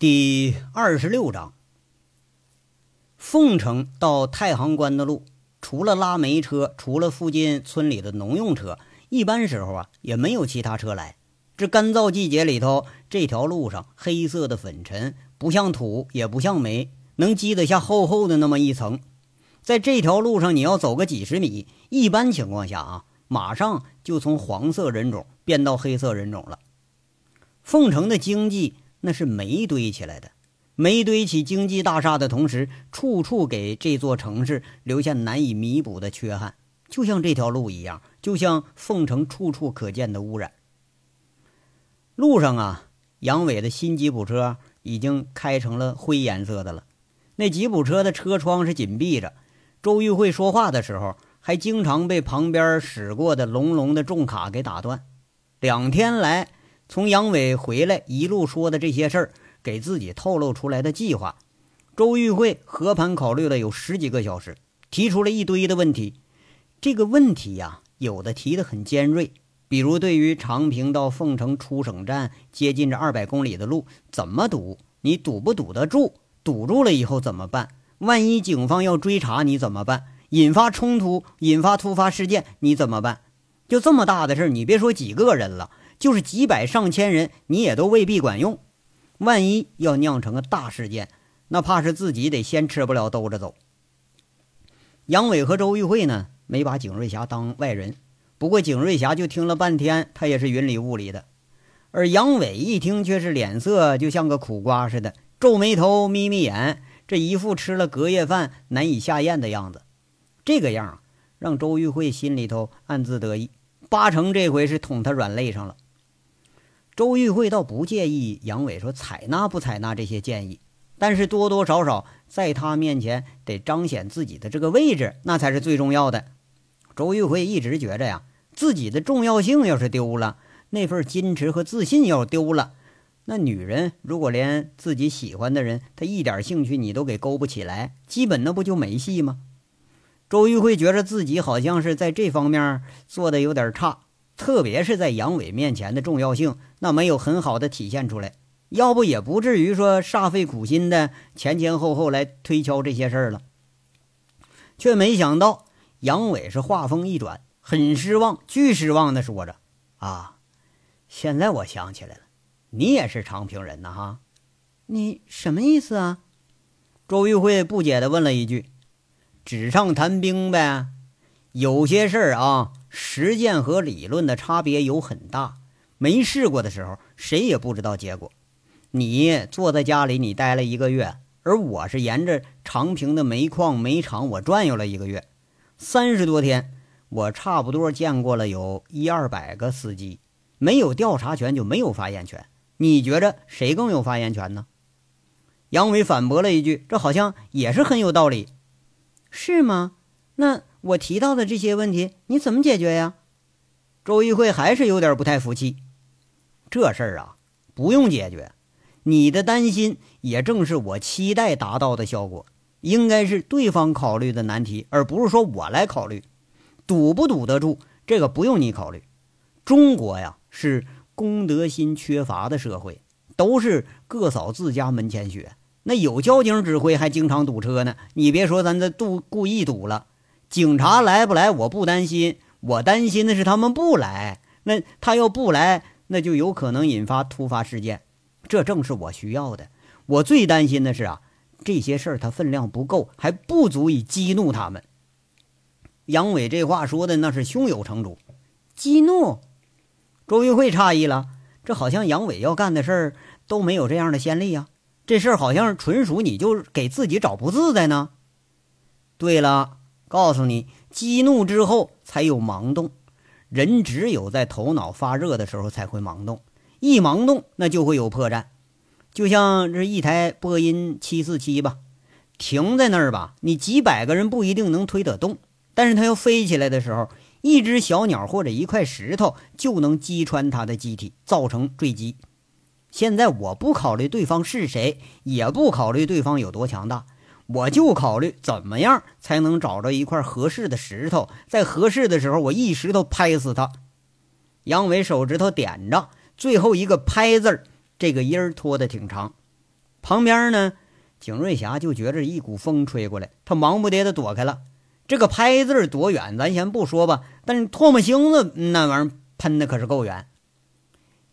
第二十六章，凤城到太行关的路，除了拉煤车，除了附近村里的农用车，一般时候啊也没有其他车来。这干燥季节里头，这条路上黑色的粉尘，不像土，也不像煤，能积得下厚厚的那么一层。在这条路上，你要走个几十米，一般情况下啊，马上就从黄色人种变到黑色人种了。凤城的经济。那是煤堆起来的，煤堆起经济大厦的同时，处处给这座城市留下难以弥补的缺憾，就像这条路一样，就像凤城处处可见的污染。路上啊，杨伟的新吉普车已经开成了灰颜色的了，那吉普车的车窗是紧闭着，周玉慧说话的时候，还经常被旁边驶过的隆隆的重卡给打断。两天来。从杨伟回来一路说的这些事儿，给自己透露出来的计划，周玉慧和盘考虑了有十几个小时，提出了一堆的问题。这个问题呀，有的提得很尖锐，比如对于长平到凤城出省站接近这二百公里的路怎么堵？你堵不堵得住？堵住了以后怎么办？万一警方要追查你怎么办？引发冲突、引发突发事件你怎么办？就这么大的事儿，你别说几个人了。就是几百上千人，你也都未必管用。万一要酿成个大事件，那怕是自己得先吃不了兜着走。杨伟和周玉慧呢，没把景瑞霞当外人。不过景瑞霞就听了半天，他也是云里雾里的。而杨伟一听，却是脸色就像个苦瓜似的，皱眉头，眯眯眼，这一副吃了隔夜饭难以下咽的样子。这个样让周玉慧心里头暗自得意，八成这回是捅他软肋上了。周玉慧倒不介意杨伟说采纳不采纳这些建议，但是多多少少在他面前得彰显自己的这个位置，那才是最重要的。周玉慧一直觉着呀，自己的重要性要是丢了，那份矜持和自信要丢了，那女人如果连自己喜欢的人，她一点兴趣你都给勾不起来，基本那不就没戏吗？周玉慧觉着自己好像是在这方面做的有点差。特别是在杨伟面前的重要性，那没有很好的体现出来，要不也不至于说煞费苦心的前前后后来推敲这些事儿了。却没想到杨伟是话锋一转，很失望，巨失望的说着：“啊，现在我想起来了，你也是长平人呐，哈？你什么意思啊？”周玉慧不解的问了一句：“纸上谈兵呗，有些事儿啊。”实践和理论的差别有很大，没试过的时候，谁也不知道结果。你坐在家里，你待了一个月，而我是沿着长平的煤矿、煤厂，我转悠了一个月，三十多天，我差不多见过了有一二百个司机，没有调查权就没有发言权。你觉着谁更有发言权呢？杨伟反驳了一句：“这好像也是很有道理，是吗？那？”我提到的这些问题，你怎么解决呀？周玉慧还是有点不太服气。这事儿啊，不用解决。你的担心也正是我期待达到的效果。应该是对方考虑的难题，而不是说我来考虑。堵不堵得住，这个不用你考虑。中国呀，是公德心缺乏的社会，都是各扫自家门前雪。那有交警指挥，还经常堵车呢。你别说咱这堵故意堵了。警察来不来？我不担心，我担心的是他们不来。那他要不来，那就有可能引发突发事件，这正是我需要的。我最担心的是啊，这些事儿他分量不够，还不足以激怒他们。杨伟这话说的那是胸有成竹，激怒周玉慧诧异了，这好像杨伟要干的事儿都没有这样的先例啊，这事儿好像纯属你就给自己找不自在呢。对了。告诉你，激怒之后才有盲动。人只有在头脑发热的时候才会盲动，一盲动那就会有破绽。就像这一台波音七四七吧，停在那儿吧，你几百个人不一定能推得动。但是它要飞起来的时候，一只小鸟或者一块石头就能击穿它的机体，造成坠机。现在我不考虑对方是谁，也不考虑对方有多强大。我就考虑怎么样才能找着一块合适的石头，在合适的时候，我一石头拍死他。杨伟手指头点着，最后一个“拍”字儿，这个音儿拖得挺长。旁边呢，景瑞霞就觉着一股风吹过来，他忙不迭的躲开了。这个拍字多远，咱先不说吧，但是唾沫星子那玩意儿喷的可是够远。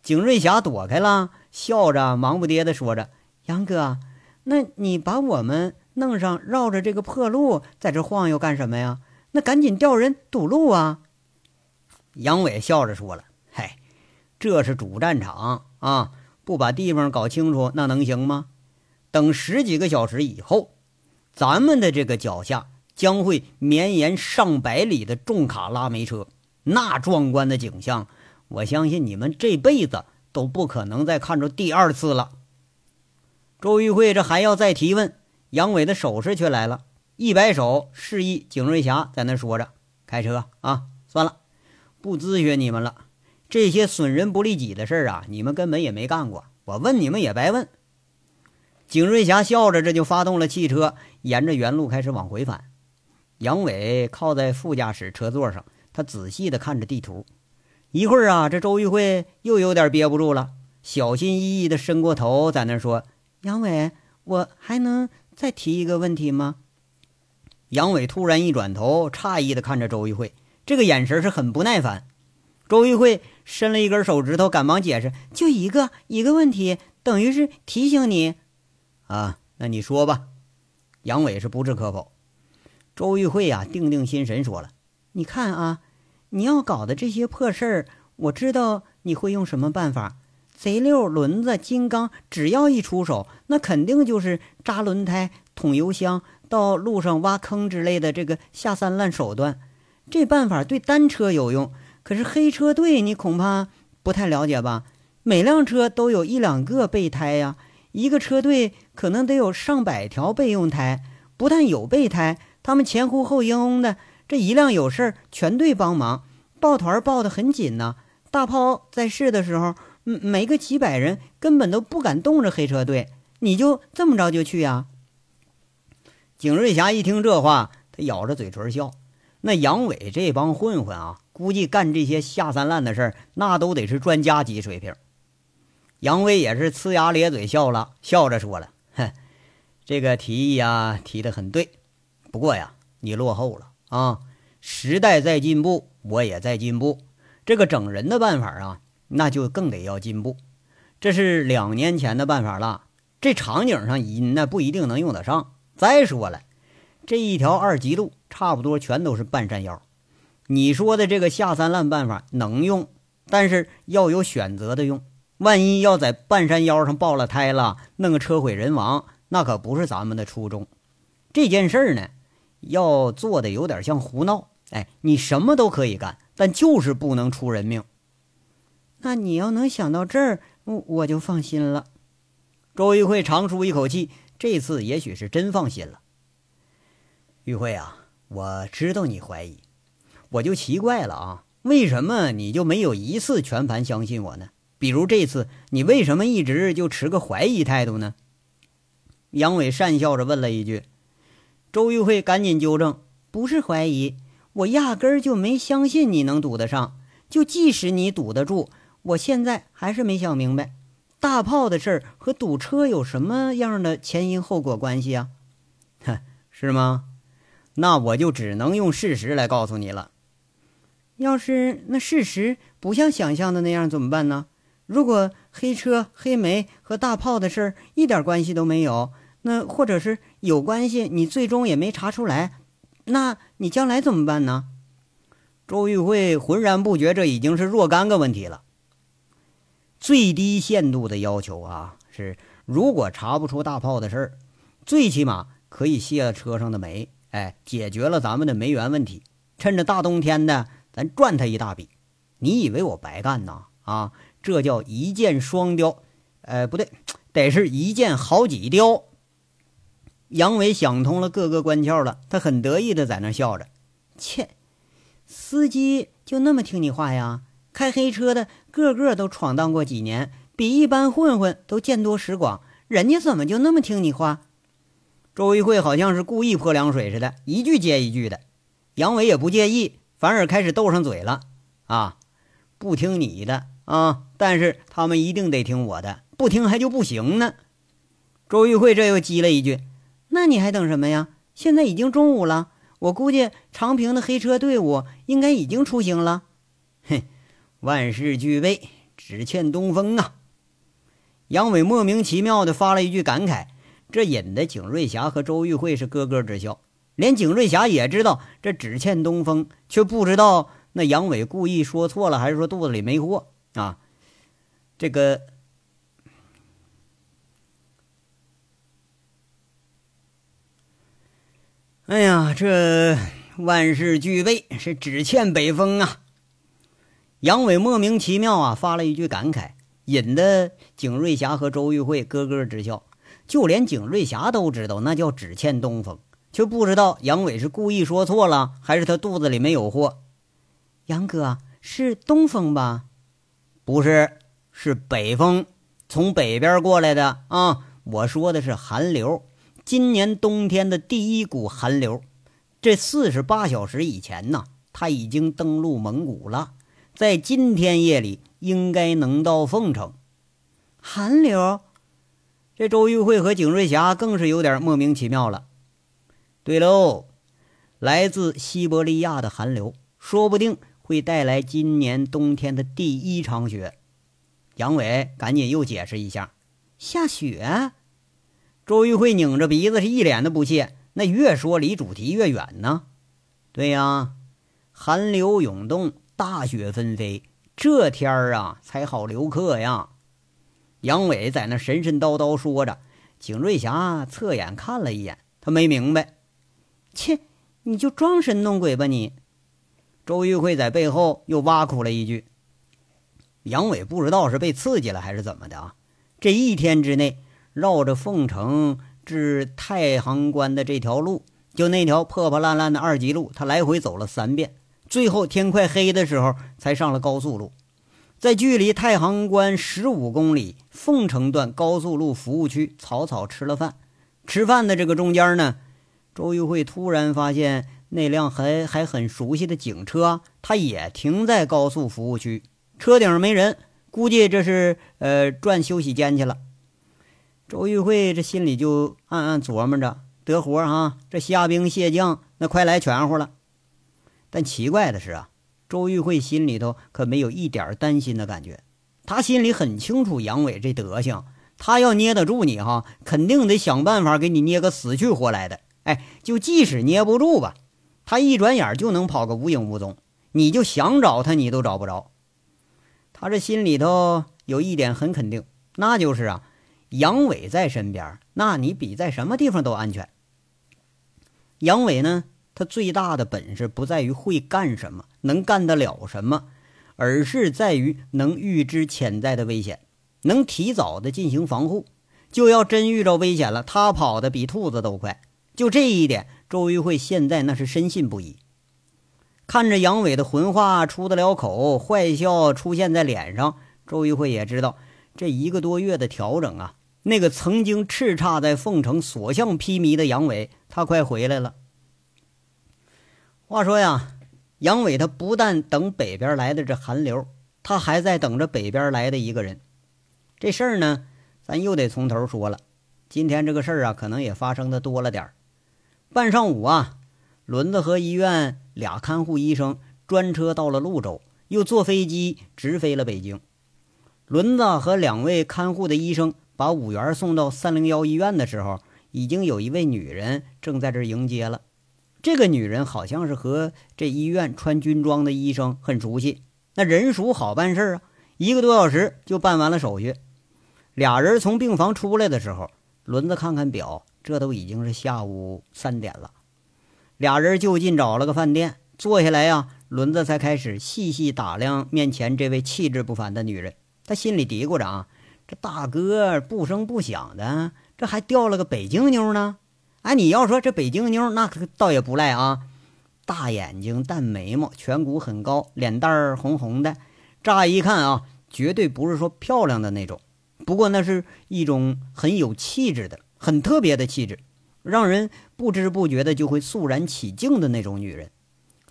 景瑞霞躲开了，笑着忙不迭的说着：“杨哥，那你把我们弄上，绕着这个破路在这晃悠干什么呀？那赶紧调人堵路啊！”杨伟笑着说了：“嗨，这是主战场啊，不把地方搞清楚，那能行吗？等十几个小时以后，咱们的这个脚下将会绵延上百里的重卡拉煤车，那壮观的景象，我相信你们这辈子都不可能再看着第二次了。”周玉慧这还要再提问，杨伟的手势却来了，一摆手示意景瑞霞在那说着：“开车啊，算了。”不咨询你们了，这些损人不利己的事儿啊，你们根本也没干过。我问你们也白问。景瑞霞笑着，这就发动了汽车，沿着原路开始往回返。杨伟靠在副驾驶车座上，他仔细地看着地图。一会儿啊，这周玉慧又有点憋不住了，小心翼翼地伸过头，在那说：“杨伟，我还能再提一个问题吗？”杨伟突然一转头，诧异的看着周玉慧。这个眼神是很不耐烦。周玉慧伸了一根手指头，赶忙解释：“就一个一个问题，等于是提醒你。”啊，那你说吧。杨伟是不置可否。周玉慧啊，定定心神，说了：“你看啊，你要搞的这些破事儿，我知道你会用什么办法。贼溜、轮子、金刚，只要一出手，那肯定就是扎轮胎、捅油箱、到路上挖坑之类的这个下三滥手段。”这办法对单车有用，可是黑车队你恐怕不太了解吧？每辆车都有一两个备胎呀，一个车队可能得有上百条备用胎。不但有备胎，他们前呼后拥的，这一辆有事儿，全队帮忙，抱团抱得很紧呢。大炮在试的时候，没个几百人根本都不敢动着黑车队。你就这么着就去呀？景瑞霞一听这话，他咬着嘴唇笑。那杨伟这帮混混啊，估计干这些下三滥的事儿，那都得是专家级水平。杨伟也是呲牙咧嘴笑了，笑着说了：“哼，这个提议啊，提得很对。不过呀，你落后了啊！时代在进步，我也在进步。这个整人的办法啊，那就更得要进步。这是两年前的办法了，这场景上那不一定能用得上。再说了。”这一条二级路差不多全都是半山腰，你说的这个下三滥办法能用，但是要有选择的用。万一要在半山腰上爆了胎了，弄个车毁人亡，那可不是咱们的初衷。这件事儿呢，要做的有点像胡闹。哎，你什么都可以干，但就是不能出人命。那你要能想到这儿，我我就放心了。周玉慧长舒一口气，这次也许是真放心了。玉慧啊，我知道你怀疑，我就奇怪了啊，为什么你就没有一次全盘相信我呢？比如这次，你为什么一直就持个怀疑态度呢？杨伟讪笑着问了一句。周玉慧赶紧纠正：“不是怀疑，我压根儿就没相信你能堵得上。就即使你堵得住，我现在还是没想明白，大炮的事儿和堵车有什么样的前因后果关系啊？哼，是吗？”那我就只能用事实来告诉你了。要是那事实不像想象的那样，怎么办呢？如果黑车、黑煤和大炮的事儿一点关系都没有，那或者是有关系，你最终也没查出来，那你将来怎么办呢？周玉慧浑然不觉，这已经是若干个问题了。最低限度的要求啊，是如果查不出大炮的事儿，最起码可以卸了车上的煤。哎，解决了咱们的煤源问题，趁着大冬天的，咱赚他一大笔。你以为我白干呐？啊，这叫一箭双雕。呃，不对，得是一箭好几雕。杨伟想通了各个关窍了，他很得意的在那笑着。切，司机就那么听你话呀？开黑车的个个都闯荡过几年，比一般混混都见多识广，人家怎么就那么听你话？周玉慧好像是故意泼凉水似的，一句接一句的。杨伟也不介意，反而开始斗上嘴了。啊，不听你的啊，但是他们一定得听我的，不听还就不行呢。周玉慧这又激了一句：“那你还等什么呀？现在已经中午了，我估计长平的黑车队伍应该已经出行了。”哼，万事俱备，只欠东风啊！杨伟莫名其妙的发了一句感慨，这引得景瑞霞和周玉慧是咯咯直笑。连景瑞霞也知道这只欠东风，却不知道那杨伟故意说错了，还是说肚子里没货啊？这个，哎呀，这万事俱备，是只欠北风啊！杨伟莫名其妙啊，发了一句感慨。引得景瑞霞和周玉慧咯咯直笑，就连景瑞霞都知道那叫只欠东风，却不知道杨伟是故意说错了，还是他肚子里没有货。杨哥是东风吧？不是，是北风，从北边过来的啊！我说的是寒流，今年冬天的第一股寒流。这四十八小时以前呢，他已经登陆蒙古了，在今天夜里。应该能到凤城，寒流。这周玉慧和景瑞霞更是有点莫名其妙了。对喽，来自西伯利亚的寒流，说不定会带来今年冬天的第一场雪。杨伟赶紧又解释一下：下雪。周玉慧拧着鼻子，是一脸的不屑。那越说离主题越远呢。对呀，寒流涌动，大雪纷飞。这天儿啊，才好留客呀！杨伟在那神神叨叨说着，景瑞霞侧眼看了一眼，他没明白。切，你就装神弄鬼吧你！周玉慧在背后又挖苦了一句。杨伟不知道是被刺激了还是怎么的啊！这一天之内，绕着凤城至太行关的这条路，就那条破破烂烂的二级路，他来回走了三遍。最后天快黑的时候，才上了高速路，在距离太行关十五公里凤城段高速路服务区草草吃了饭。吃饭的这个中间呢，周玉慧突然发现那辆还还很熟悉的警车，它也停在高速服务区，车顶没人，估计这是呃转休息间去了。周玉慧这心里就暗暗琢磨着：得活哈，这虾兵蟹将那快来全乎了。但奇怪的是啊，周玉慧心里头可没有一点担心的感觉。他心里很清楚杨伟这德行，他要捏得住你哈，肯定得想办法给你捏个死去活来的。哎，就即使捏不住吧，他一转眼就能跑个无影无踪，你就想找他你都找不着。他这心里头有一点很肯定，那就是啊，杨伟在身边，那你比在什么地方都安全。杨伟呢？他最大的本事不在于会干什么，能干得了什么，而是在于能预知潜在的危险，能提早的进行防护。就要真遇着危险了，他跑得比兔子都快。就这一点，周玉慧现在那是深信不疑。看着杨伟的浑话出得了口，坏笑出现在脸上，周玉慧也知道，这一个多月的调整啊，那个曾经叱咤在凤城所向披靡的杨伟，他快回来了。话说呀，杨伟他不但等北边来的这寒流，他还在等着北边来的一个人。这事儿呢，咱又得从头说了。今天这个事儿啊，可能也发生的多了点儿。半上午啊，轮子和医院俩看护医生专车到了潞州，又坐飞机直飞了北京。轮子和两位看护的医生把五元送到三零幺医院的时候，已经有一位女人正在这迎接了。这个女人好像是和这医院穿军装的医生很熟悉，那人熟好办事啊，一个多小时就办完了手续。俩人从病房出来的时候，轮子看看表，这都已经是下午三点了。俩人就近找了个饭店坐下来呀，轮子才开始细细打量面前这位气质不凡的女人。他心里嘀咕着啊，这大哥不声不响的，这还钓了个北京妞呢。哎，你要说这北京妞，那可倒也不赖啊，大眼睛、淡眉毛、颧骨很高，脸蛋儿红红的，乍一看啊，绝对不是说漂亮的那种，不过那是一种很有气质的、很特别的气质，让人不知不觉的就会肃然起敬的那种女人，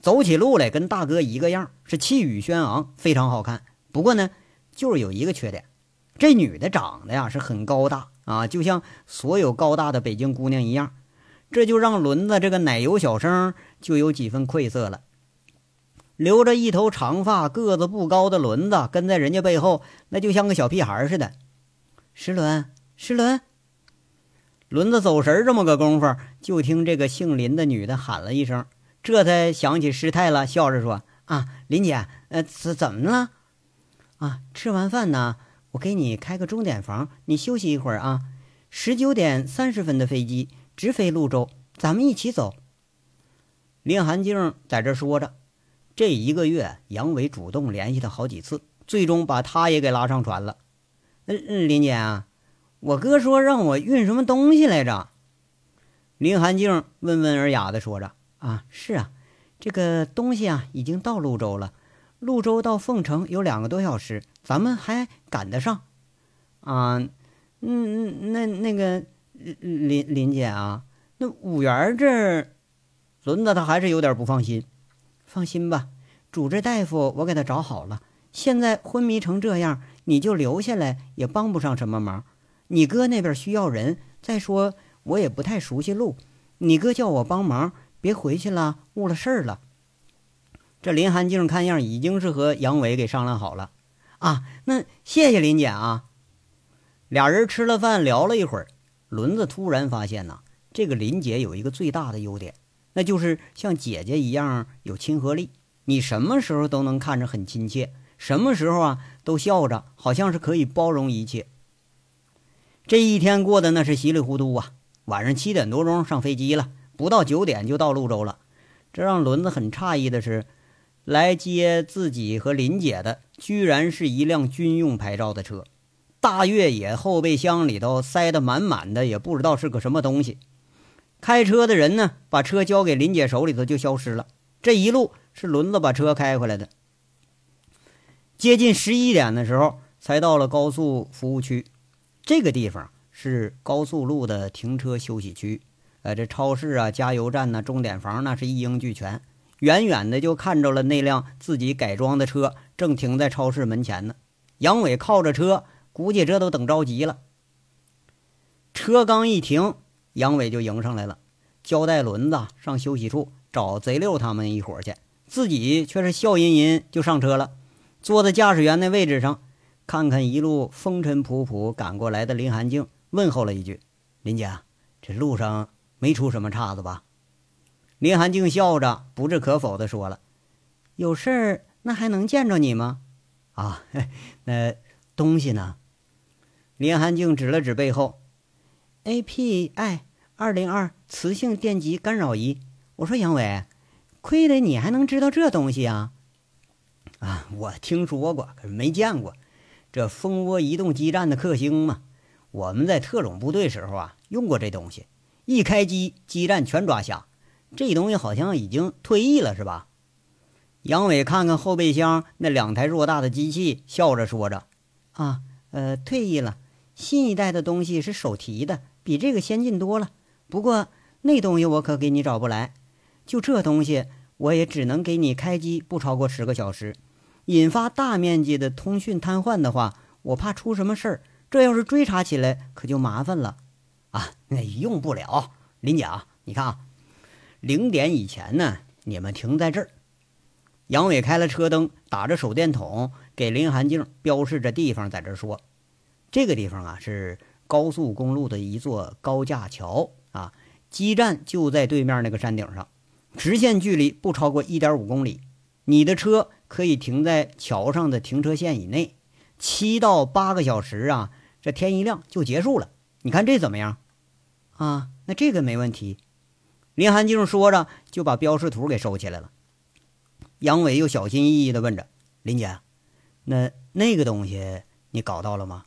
走起路来跟大哥一个样，是气宇轩昂，非常好看。不过呢，就是有一个缺点，这女的长得呀是很高大啊，就像所有高大的北京姑娘一样，这就让轮子这个奶油小生就有几分愧色了。留着一头长发、个子不高的轮子跟在人家背后，那就像个小屁孩似的。石轮，石轮，轮子走神这么个功夫，就听这个姓林的女的喊了一声，这才想起师太了，笑着说：“啊，林姐，呃，怎怎么了？啊，吃完饭呢，我给你开个钟点房，你休息一会儿啊。十九点三十分的飞机直飞潞州，咱们一起走。”林寒静在这说着。这一个月，杨伟主动联系他好几次，最终把他也给拉上船了。嗯，林姐啊，我哥说让我运什么东西来着？林寒静温文尔雅的说着：“啊，是啊，这个东西啊已经到潞州了。潞州到凤城有两个多小时，咱们还赶得上。啊，嗯嗯，那那个林林姐啊，那五元这儿，轮子他还是有点不放心。”放心吧，主治大夫我给他找好了。现在昏迷成这样，你就留下来也帮不上什么忙。你哥那边需要人，再说我也不太熟悉路。你哥叫我帮忙，别回去了误了事儿了。这林寒静看样已经是和杨伟给商量好了啊。那谢谢林姐啊。俩人吃了饭，聊了一会儿，轮子突然发现呐，这个林姐有一个最大的优点。那就是像姐姐一样有亲和力，你什么时候都能看着很亲切，什么时候啊都笑着，好像是可以包容一切。这一天过得那是稀里糊涂啊！晚上七点多钟上飞机了，不到九点就到潞州了。这让轮子很诧异的是，来接自己和林姐的居然是一辆军用牌照的车，大越野后备箱里头塞得满满的，也不知道是个什么东西。开车的人呢，把车交给林姐手里头就消失了。这一路是轮子把车开回来的。接近十一点的时候，才到了高速服务区。这个地方是高速路的停车休息区，呃，这超市啊、加油站呐、钟点房那是一应俱全。远远的就看着了那辆自己改装的车，正停在超市门前呢。杨伟靠着车，估计这都等着急了。车刚一停。杨伟就迎上来了，交代轮子上休息处找贼六他们一伙去，自己却是笑吟吟就上车了，坐在驾驶员那位置上，看看一路风尘仆仆赶过来的林寒静，问候了一句：“林姐，这路上没出什么岔子吧？”林寒静笑着不置可否的说了：“有事儿那还能见着你吗？”啊，那东西呢？林寒静指了指背后，API。二零二磁性电极干扰仪，我说杨伟，亏得你还能知道这东西啊！啊，我听说过，可是没见过。这蜂窝移动基站的克星嘛，我们在特种部队时候啊用过这东西，一开机基站全抓瞎。这东西好像已经退役了，是吧？杨伟看看后备箱那两台偌大的机器，笑着说着：“啊，呃，退役了。新一代的东西是手提的，比这个先进多了。”不过那东西我可给你找不来，就这东西我也只能给你开机不超过十个小时，引发大面积的通讯瘫痪的话，我怕出什么事儿。这要是追查起来可就麻烦了啊！那用不了，林姐啊，你看啊，零点以前呢，你们停在这儿。杨伟开了车灯，打着手电筒给林寒静标示着地方，在这说：“这个地方啊是高速公路的一座高架桥。”啊，基站就在对面那个山顶上，直线距离不超过一点五公里。你的车可以停在桥上的停车线以内，七到八个小时啊，这天一亮就结束了。你看这怎么样？啊，那这个没问题。林寒静说着就把标识图给收起来了。杨伟又小心翼翼地问着林姐：“那那个东西你搞到了吗？”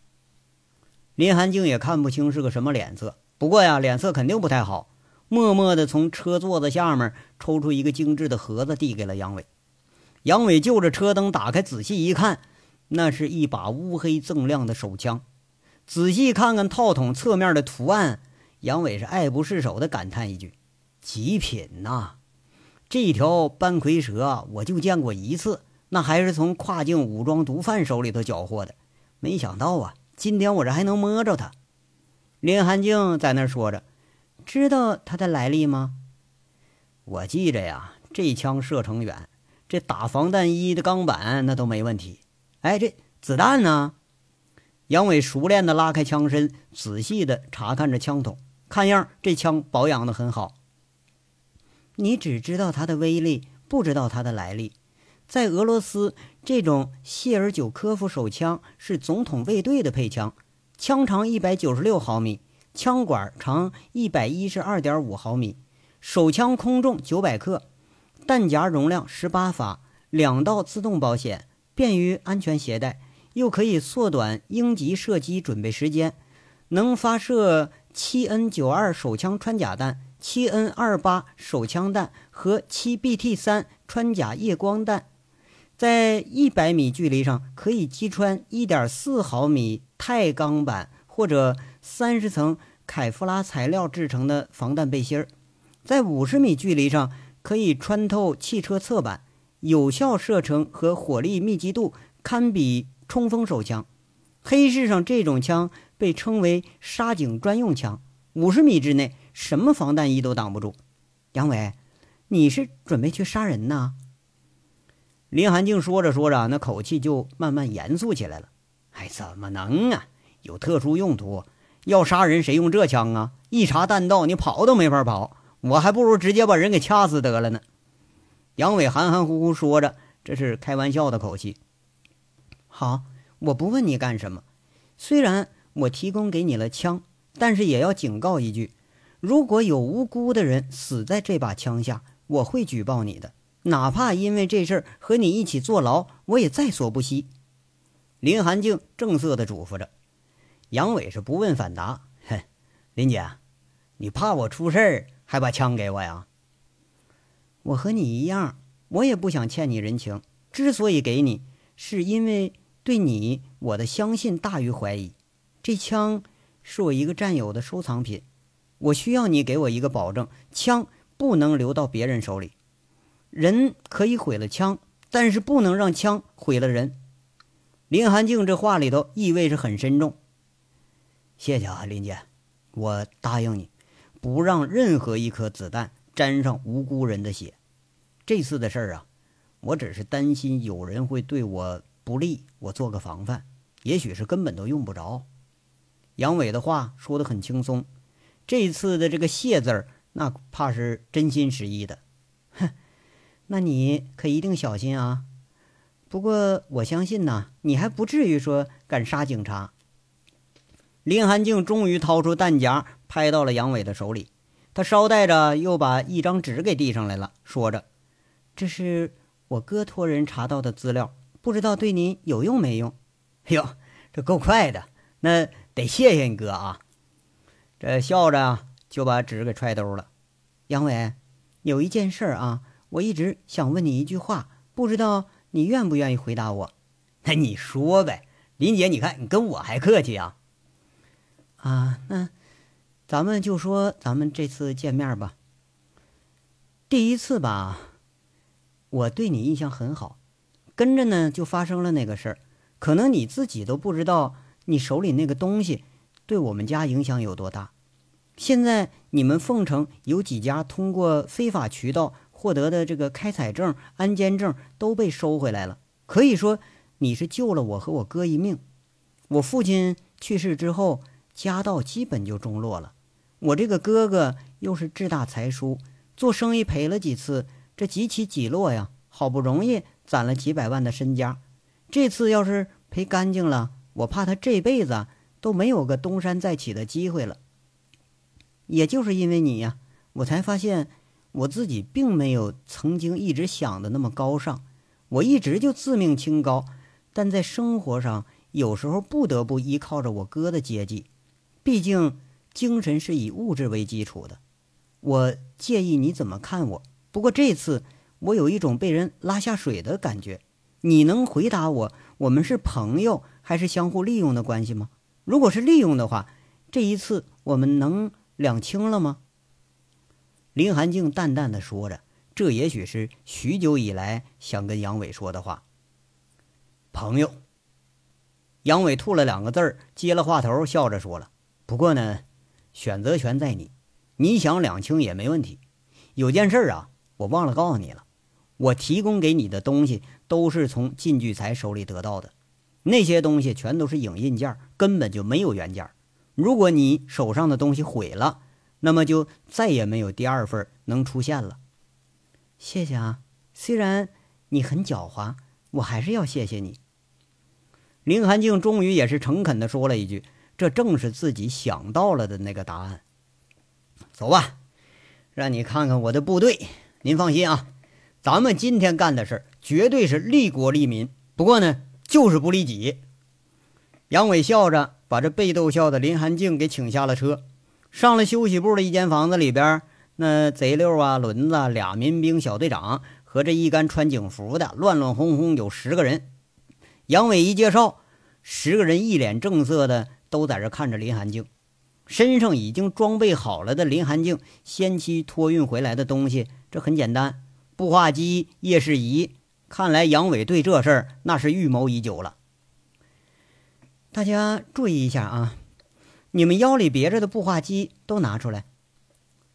林寒静也看不清是个什么脸色。不过呀，脸色肯定不太好，默默地从车座子下面抽出一个精致的盒子，递给了杨伟。杨伟就着车灯打开，仔细一看，那是一把乌黑锃亮的手枪。仔细看看套筒侧面的图案，杨伟是爱不释手地感叹一句：“极品呐！这条斑蝰蛇我就见过一次，那还是从跨境武装毒贩手里头缴获的。没想到啊，今天我这还能摸着他。林寒静在那说着：“知道他的来历吗？”我记着呀，这枪射程远，这打防弹衣的钢板那都没问题。哎，这子弹呢？杨伟熟练地拉开枪身，仔细地查看着枪筒，看样这枪保养得很好。你只知道它的威力，不知道它的来历。在俄罗斯，这种谢尔久科夫手枪是总统卫队的配枪。枪长一百九十六毫米，枪管长一百一十二点五毫米，手枪空重九百克，弹夹容量十八发，两道自动保险，便于安全携带，又可以缩短应急射击准备时间，能发射七 N 九二手枪穿甲弹、七 N 二八手枪弹和七 BT 三穿甲夜光弹。在一百米距离上可以击穿一点四毫米钛钢板或者三十层凯夫拉材料制成的防弹背心儿，在五十米距离上可以穿透汽车侧板，有效射程和火力密集度堪比冲锋手枪。黑市上这种枪被称为杀警专用枪，五十米之内什么防弹衣都挡不住。杨伟，你是准备去杀人呢？林寒静说着说着，那口气就慢慢严肃起来了。哎，怎么能啊？有特殊用途，要杀人谁用这枪啊？一查弹道，你跑都没法跑。我还不如直接把人给掐死得了呢。杨伟含含糊糊说着，这是开玩笑的口气。好，我不问你干什么。虽然我提供给你了枪，但是也要警告一句：如果有无辜的人死在这把枪下，我会举报你的。哪怕因为这事儿和你一起坐牢，我也在所不惜。”林寒静正色的嘱咐着。杨伟是不问反答：“哼，林姐，你怕我出事儿，还把枪给我呀？”“我和你一样，我也不想欠你人情。之所以给你，是因为对你我的相信大于怀疑。这枪是我一个战友的收藏品，我需要你给我一个保证：枪不能留到别人手里。”人可以毁了枪，但是不能让枪毁了人。林寒静这话里头意味是很深重。谢谢啊，林姐，我答应你，不让任何一颗子弹沾上无辜人的血。这次的事儿啊，我只是担心有人会对我不利，我做个防范。也许是根本都用不着。杨伟的话说的很轻松，这次的这个“谢”字儿，那怕是真心实意的。那你可一定小心啊！不过我相信呐，你还不至于说敢杀警察。林寒静终于掏出弹夹，拍到了杨伟的手里。他捎带着又把一张纸给递上来了，说着：“这是我哥托人查到的资料，不知道对您有用没用？”哎呦，这够快的，那得谢谢你哥啊！这笑着就把纸给揣兜了。杨伟，有一件事啊。我一直想问你一句话，不知道你愿不愿意回答我？那你说呗，林姐，你看你跟我还客气啊？啊，那咱们就说咱们这次见面吧。第一次吧，我对你印象很好，跟着呢就发生了那个事儿，可能你自己都不知道，你手里那个东西对我们家影响有多大。现在你们凤城有几家通过非法渠道。获得的这个开采证、安监证都被收回来了，可以说你是救了我和我哥一命。我父亲去世之后，家道基本就中落了。我这个哥哥又是志大才疏，做生意赔了几次，这几起几落呀，好不容易攒了几百万的身家，这次要是赔干净了，我怕他这辈子都没有个东山再起的机会了。也就是因为你呀，我才发现。我自己并没有曾经一直想的那么高尚，我一直就自命清高，但在生活上有时候不得不依靠着我哥的接济，毕竟精神是以物质为基础的。我介意你怎么看我，不过这次我有一种被人拉下水的感觉。你能回答我，我们是朋友还是相互利用的关系吗？如果是利用的话，这一次我们能两清了吗？林寒静淡淡的说着：“这也许是许久以来想跟杨伟说的话。朋友，杨伟吐了两个字儿，接了话头，笑着说了：“不过呢，选择权在你，你想两清也没问题。有件事啊，我忘了告诉你了，我提供给你的东西都是从靳聚财手里得到的，那些东西全都是影印件，根本就没有原件。如果你手上的东西毁了，那么就再也没有第二份能出现了。谢谢啊，虽然你很狡猾，我还是要谢谢你。”林寒静终于也是诚恳地说了一句：“这正是自己想到了的那个答案。”走吧，让你看看我的部队。您放心啊，咱们今天干的事儿绝对是利国利民。不过呢，就是不利己。杨伟笑着把这被逗笑的林寒静给请下了车，上了休息部的一间房子里边。那贼溜啊，轮子俩民兵小队长和这一干穿警服的乱乱哄哄有十个人。杨伟一介绍，十个人一脸正色的都在这看着林寒静，身上已经装备好了的林寒静先期托运回来的东西，这很简单，步话机、夜视仪。看来杨伟对这事儿那是预谋已久了。大家注意一下啊，你们腰里别着的步话机都拿出来。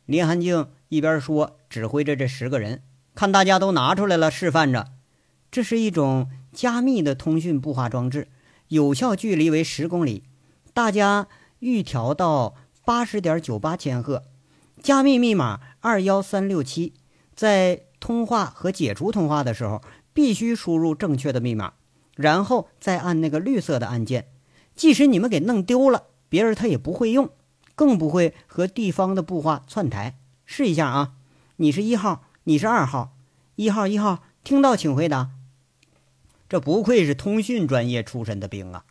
林寒静一边说，指挥着这十个人，看大家都拿出来了，示范着，这是一种。加密的通讯步话装置，有效距离为十公里，大家预调到八十点九八千赫，加密密码二幺三六七，在通话和解除通话的时候必须输入正确的密码，然后再按那个绿色的按键。即使你们给弄丢了，别人他也不会用，更不会和地方的步话串台。试一下啊，你是一号，你是二号，一号一号，听到请回答。这不愧是通讯专业出身的兵啊！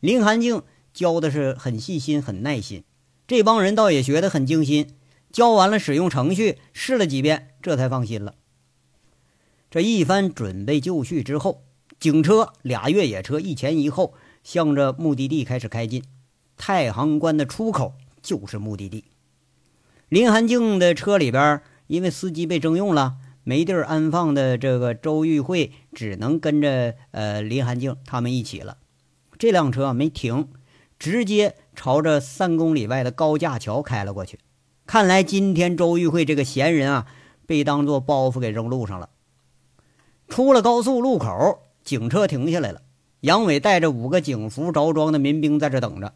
林寒静教的是很细心、很耐心，这帮人倒也学得很精心。教完了使用程序，试了几遍，这才放心了。这一番准备就绪之后，警车俩越野车一前一后，向着目的地开始开进。太行关的出口就是目的地。林寒静的车里边，因为司机被征用了。没地儿安放的这个周玉慧只能跟着呃林寒静他们一起了。这辆车没停，直接朝着三公里外的高架桥开了过去。看来今天周玉慧这个闲人啊，被当做包袱给扔路上了。出了高速路口，警车停下来了。杨伟带着五个警服着装的民兵在这等着。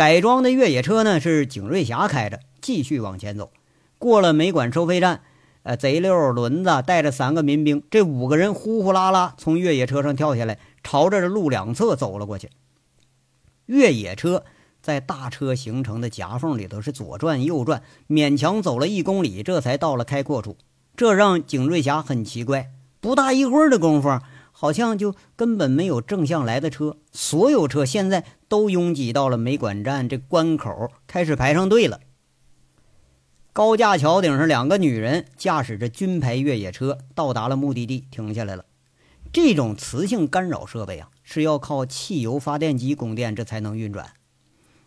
改装的越野车呢，是景瑞霞开着，继续往前走。过了煤管收费站。呃，贼溜轮子带着三个民兵，这五个人呼呼啦啦从越野车上跳下来，朝着这路两侧走了过去。越野车在大车形成的夹缝里头是左转右转，勉强走了一公里，这才到了开阔处。这让景瑞霞很奇怪，不大一会儿的功夫，好像就根本没有正向来的车，所有车现在都拥挤到了煤管站这关口，开始排上队了。高架桥顶上，两个女人驾驶着军牌越野车到达了目的地，停下来了。这种磁性干扰设备啊，是要靠汽油发电机供电，这才能运转。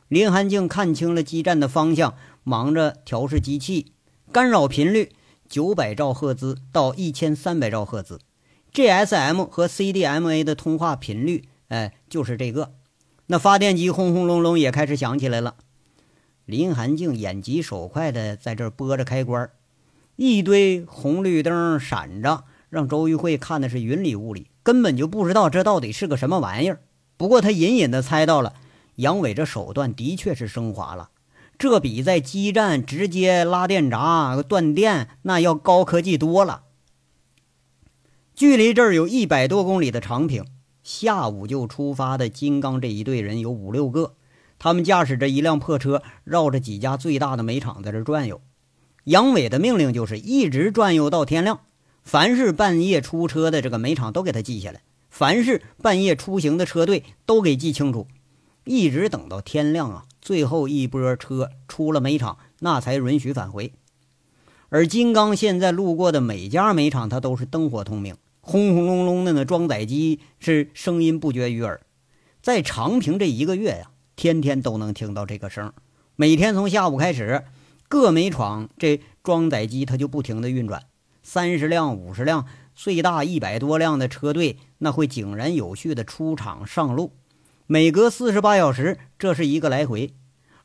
林寒静看清了基站的方向，忙着调试机器，干扰频率九百兆赫兹到一千三百兆赫兹，GSM 和 CDMA 的通话频率，哎，就是这个。那发电机轰轰隆隆也开始响起来了。林寒静眼疾手快的在这拨着开关，一堆红绿灯闪着，让周玉慧看的是云里雾里，根本就不知道这到底是个什么玩意儿。不过他隐隐的猜到了，杨伟这手段的确是升华了，这比在基站直接拉电闸断电那要高科技多了。距离这儿有一百多公里的长平，下午就出发的金刚这一队人有五六个。他们驾驶着一辆破车，绕着几家最大的煤厂在这转悠。杨伟的命令就是一直转悠到天亮，凡是半夜出车的这个煤厂都给他记下来，凡是半夜出行的车队都给记清楚，一直等到天亮啊，最后一波车出了煤厂，那才允许返回。而金刚现在路过的每家煤厂，它都是灯火通明，轰轰隆隆的那装载机是声音不绝于耳。在长平这一个月呀。天天都能听到这个声每天从下午开始，各煤厂这装载机它就不停的运转，三十辆、五十辆，最大一百多辆的车队，那会井然有序的出厂上路。每隔四十八小时，这是一个来回。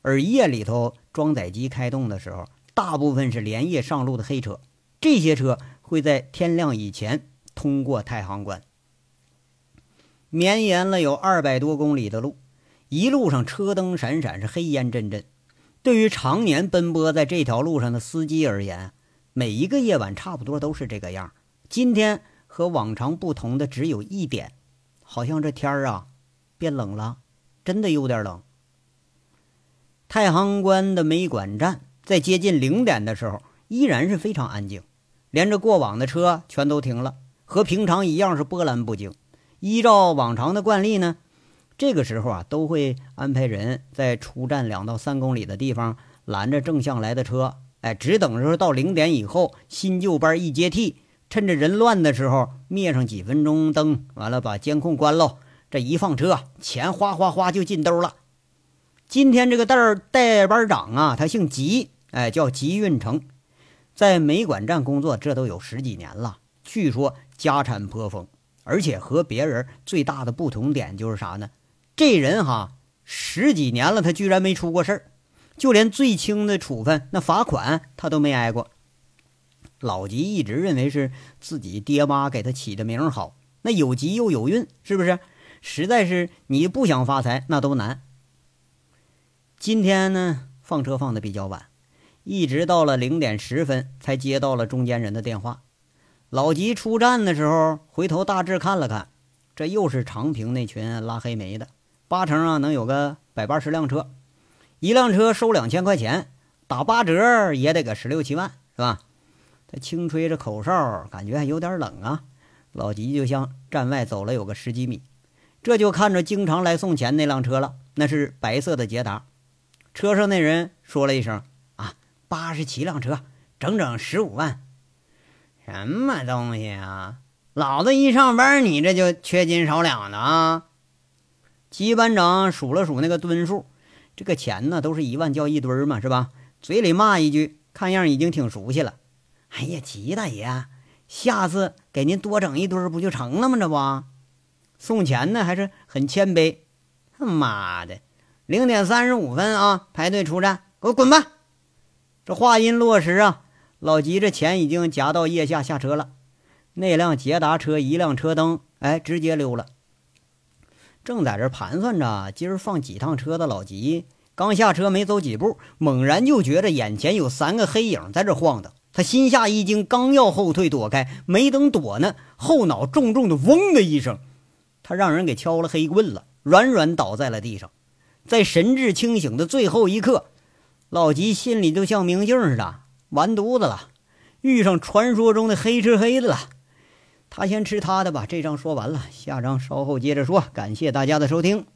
而夜里头装载机开动的时候，大部分是连夜上路的黑车。这些车会在天亮以前通过太行关。绵延了有二百多公里的路，一路上车灯闪闪，是黑烟阵阵。对于常年奔波在这条路上的司机而言，每一个夜晚差不多都是这个样。今天和往常不同的只有一点，好像这天儿啊变冷了，真的有点冷。太行关的煤管站在接近零点的时候依然是非常安静，连着过往的车全都停了，和平常一样是波澜不惊。依照往常的惯例呢，这个时候啊，都会安排人在出站两到三公里的地方拦着正向来的车，哎，只等着到零点以后新旧班一接替，趁着人乱的时候灭上几分钟灯，完了把监控关喽，这一放车，钱哗哗哗就进兜了。今天这个代代班长啊，他姓吉，哎，叫吉运成，在煤管站工作，这都有十几年了，据说家产颇丰。而且和别人最大的不同点就是啥呢？这人哈十几年了，他居然没出过事儿，就连最轻的处分那罚款他都没挨过。老吉一直认为是自己爹妈给他起的名好，那有吉又有运，是不是？实在是你不想发财那都难。今天呢，放车放的比较晚，一直到了零点十分才接到了中间人的电话。老吉出站的时候，回头大致看了看，这又是长平那群拉黑煤的，八成啊能有个百八十辆车，一辆车收两千块钱，打八折也得个十六七万，是吧？他轻吹着口哨，感觉还有点冷啊。老吉就向站外走了有个十几米，这就看着经常来送钱那辆车了，那是白色的捷达，车上那人说了一声：“啊，八十七辆车，整整十五万。”什么东西啊！老子一上班，你这就缺斤少两的啊！吉班长数了数那个吨数，这个钱呢，都是一万叫一吨嘛，是吧？嘴里骂一句，看样已经挺熟悉了。哎呀，吉大爷，下次给您多整一吨不就成了吗？这不，送钱呢，还是很谦卑。他妈的，零点三十五分啊，排队出站，给我滚吧！这话音落实啊。老吉这钱已经夹到腋下下车了，那辆捷达车一辆车灯，哎，直接溜了。正在这盘算着今儿放几趟车的老吉，刚下车没走几步，猛然就觉着眼前有三个黑影在这晃荡。他心下一惊，刚要后退躲开，没等躲呢，后脑重重的“嗡”的一声，他让人给敲了黑棍了，软软倒在了地上。在神志清醒的最后一刻，老吉心里就像明镜似的。完犊子了，遇上传说中的黑吃黑的了。他先吃他的吧，这章说完了，下章稍后接着说。感谢大家的收听。